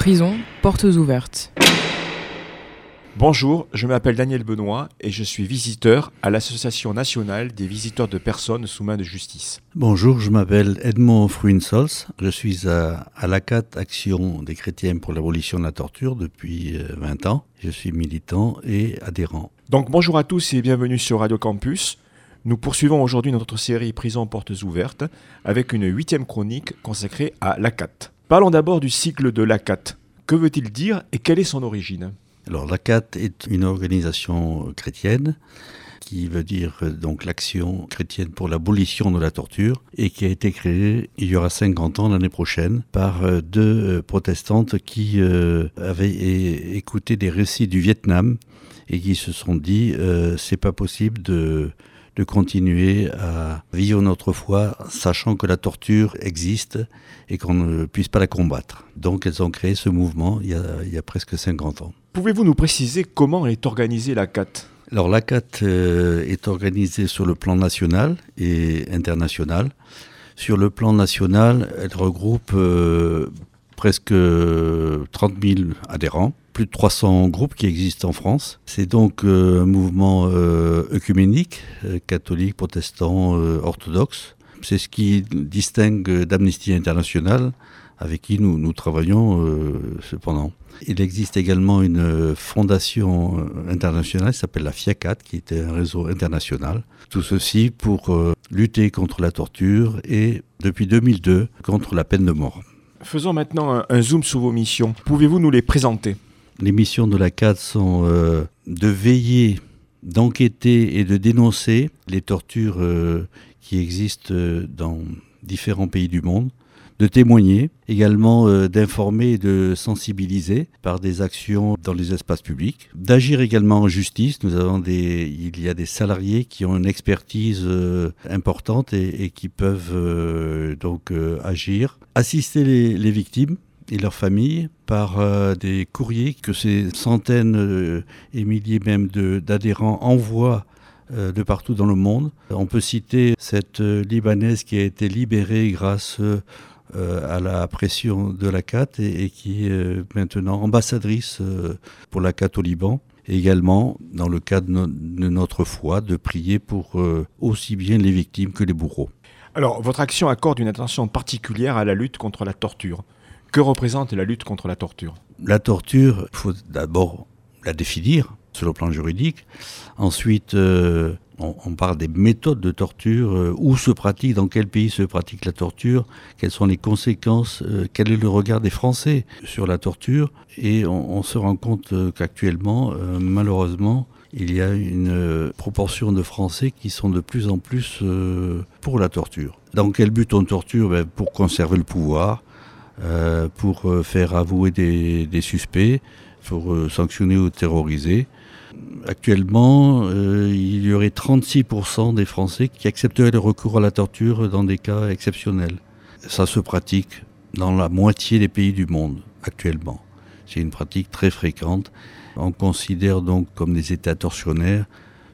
Prison, portes ouvertes. Bonjour, je m'appelle Daniel Benoît et je suis visiteur à l'Association nationale des visiteurs de personnes sous main de justice. Bonjour, je m'appelle Edmond Fruinsols. Je suis à, à l'ACAT, Action des chrétiens pour l'abolition de la torture, depuis 20 ans. Je suis militant et adhérent. Donc bonjour à tous et bienvenue sur Radio Campus. Nous poursuivons aujourd'hui notre série Prison portes ouvertes avec une huitième chronique consacrée à l'ACAT. Parlons d'abord du cycle de l'ACAT. Que veut-il dire et quelle est son origine? Alors l'ACAT est une organisation chrétienne qui veut dire euh, donc l'action chrétienne pour l'abolition de la torture et qui a été créée il y aura 50 ans l'année prochaine par euh, deux euh, protestantes qui avaient écouté des récits du Vietnam et qui se sont dit c'est pas possible de de continuer à vivre notre foi, sachant que la torture existe et qu'on ne puisse pas la combattre. Donc elles ont créé ce mouvement il y a, il y a presque 50 ans. Pouvez-vous nous préciser comment est organisée la CAT? Alors la CAT euh, est organisée sur le plan national et international. Sur le plan national, elle regroupe euh, presque 30 000 adhérents plus de 300 groupes qui existent en France. C'est donc euh, un mouvement euh, œcuménique, euh, catholique, protestant, orthodoxe. C'est ce qui distingue d'Amnesty International, avec qui nous, nous travaillons cependant. Il existe également une fondation internationale qui s'appelle la FIACAT, qui est un réseau international. Tout ceci pour lutter contre la torture et, depuis 2002, contre la peine de mort. Faisons maintenant un zoom sur vos missions. Pouvez-vous nous les présenter? Les missions de la CAD sont euh, de veiller, d'enquêter et de dénoncer les tortures euh, qui existent euh, dans différents pays du monde, de témoigner, également d'informer et de sensibiliser par des actions dans les espaces publics, d'agir également en justice. Nous avons des, il y a des salariés qui ont une expertise importante et, qui peuvent donc agir, assister les victimes et leurs familles par euh, des courriers que ces centaines euh, et milliers même d'adhérents envoient euh, de partout dans le monde. On peut citer cette Libanaise qui a été libérée grâce à la pression de la CAT et, qui est maintenant ambassadrice pour la CAT au Liban. également, dans le cadre de notre foi, de prier pour aussi bien les victimes que les bourreaux. Alors, votre action accorde une attention particulière à la lutte contre la torture. Que représente la lutte contre la torture? La torture, il faut d'abord la définir sur le plan juridique. Ensuite, euh, on, parle des méthodes de torture, euh, où se pratique, dans quel pays se pratique la torture, quelles sont les conséquences, euh, quel est le regard des Français sur la torture. Et on, on se rend compte qu'actuellement, malheureusement, il y a une proportion de Français qui sont de plus en plus pour la torture. Dans quel but on torture? Ben, Pour conserver le pouvoir, euh, pour euh, faire avouer des, suspects, pour euh, sanctionner ou terroriser. Actuellement, il y aurait 36% des Français qui accepteraient le recours à la torture dans des cas exceptionnels. Ça se pratique dans la moitié des pays du monde actuellement. C'est une pratique très fréquente. On considère donc comme des états torsionnaires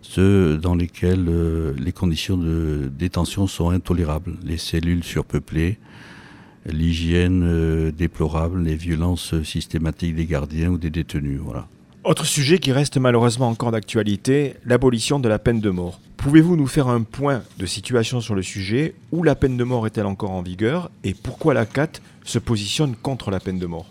ceux dans lesquels les conditions de détention sont intolérables, les cellules surpeuplées, l'hygiène euh, déplorable, les violences systématiques des gardiens ou des détenus. Voilà. Autre sujet qui reste malheureusement encore d'actualité, l'abolition de la peine de mort. Pouvez-vous nous faire un point de situation sur le sujet? Où la peine de mort est-elle encore en vigueur? Et pourquoi la CAT se positionne contre la peine de mort?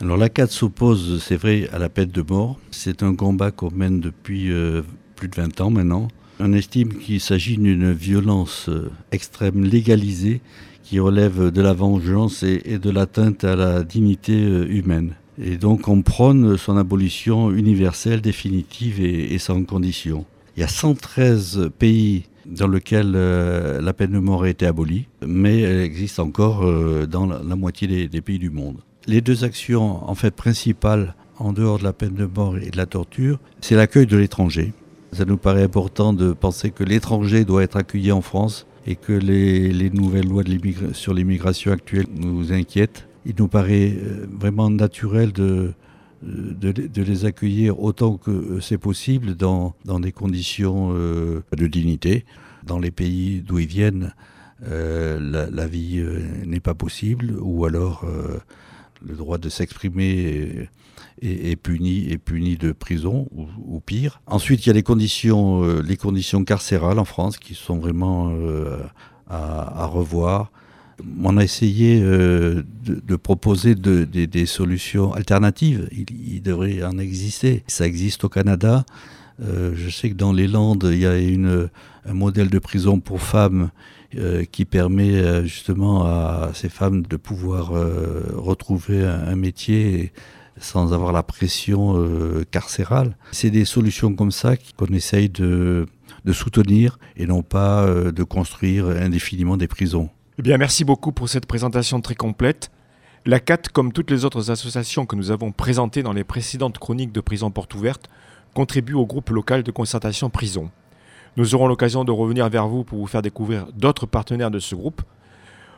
Alors la CAT s'oppose, c'est vrai, à la peine de mort. C'est un combat qu'on mène depuis euh, plus de 20 ans maintenant. On estime qu'il s'agit d'une violence euh, extrême légalisée qui relève de la vengeance et, de l'atteinte à la dignité euh, humaine. Et donc on prône son abolition universelle, définitive et, sans condition. Il y a 113 pays dans lesquels la peine de mort a été abolie, mais elle existe encore dans la, moitié des, pays du monde. Les deux actions en fait principales en dehors de la peine de mort et de la torture, c'est l'accueil de l'étranger. Ça nous paraît important de penser que l'étranger doit être accueilli en France et que les, nouvelles lois sur l'immigration actuelle nous inquiètent, il nous paraît euh, vraiment naturel de, de, les accueillir autant que c'est possible dans, dans des conditions euh, de dignité. Dans les pays d'où ils viennent, euh, la, vie n'est pas possible ou alors le droit de s'exprimer est, puni, est puni de prison ou, pire. Ensuite, il y a les conditions, euh, les conditions carcérales en France qui sont vraiment euh, à, revoir. On a essayé euh, de, proposer des solutions alternatives. Il, devrait en exister. Ça existe au Canada. je sais que dans les Landes, il y a un modèle de prison pour femmes qui permet justement à ces femmes de pouvoir retrouver un, métier sans avoir la pression euh, carcérale. C'est des solutions comme ça qu'on essaye de, soutenir et non pas euh, de construire indéfiniment des prisons. Eh bien, merci beaucoup pour cette présentation très complète. La CAT, comme toutes les autres associations que nous avons présentées dans les précédentes chroniques de Prison Porte Ouverte, contribue au groupe local de concertation prison. Nous aurons l'occasion de revenir vers vous pour vous faire découvrir d'autres partenaires de ce groupe.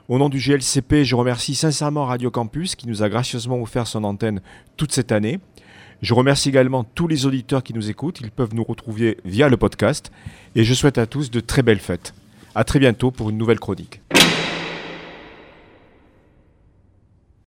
Au nom du GLCP, je remercie sincèrement Radio Campus qui nous a gracieusement offert son antenne toute cette année. Je remercie également tous les auditeurs qui nous écoutent. Ils peuvent nous retrouver via le podcast. Et je souhaite à tous de très belles fêtes. À très bientôt pour une nouvelle chronique.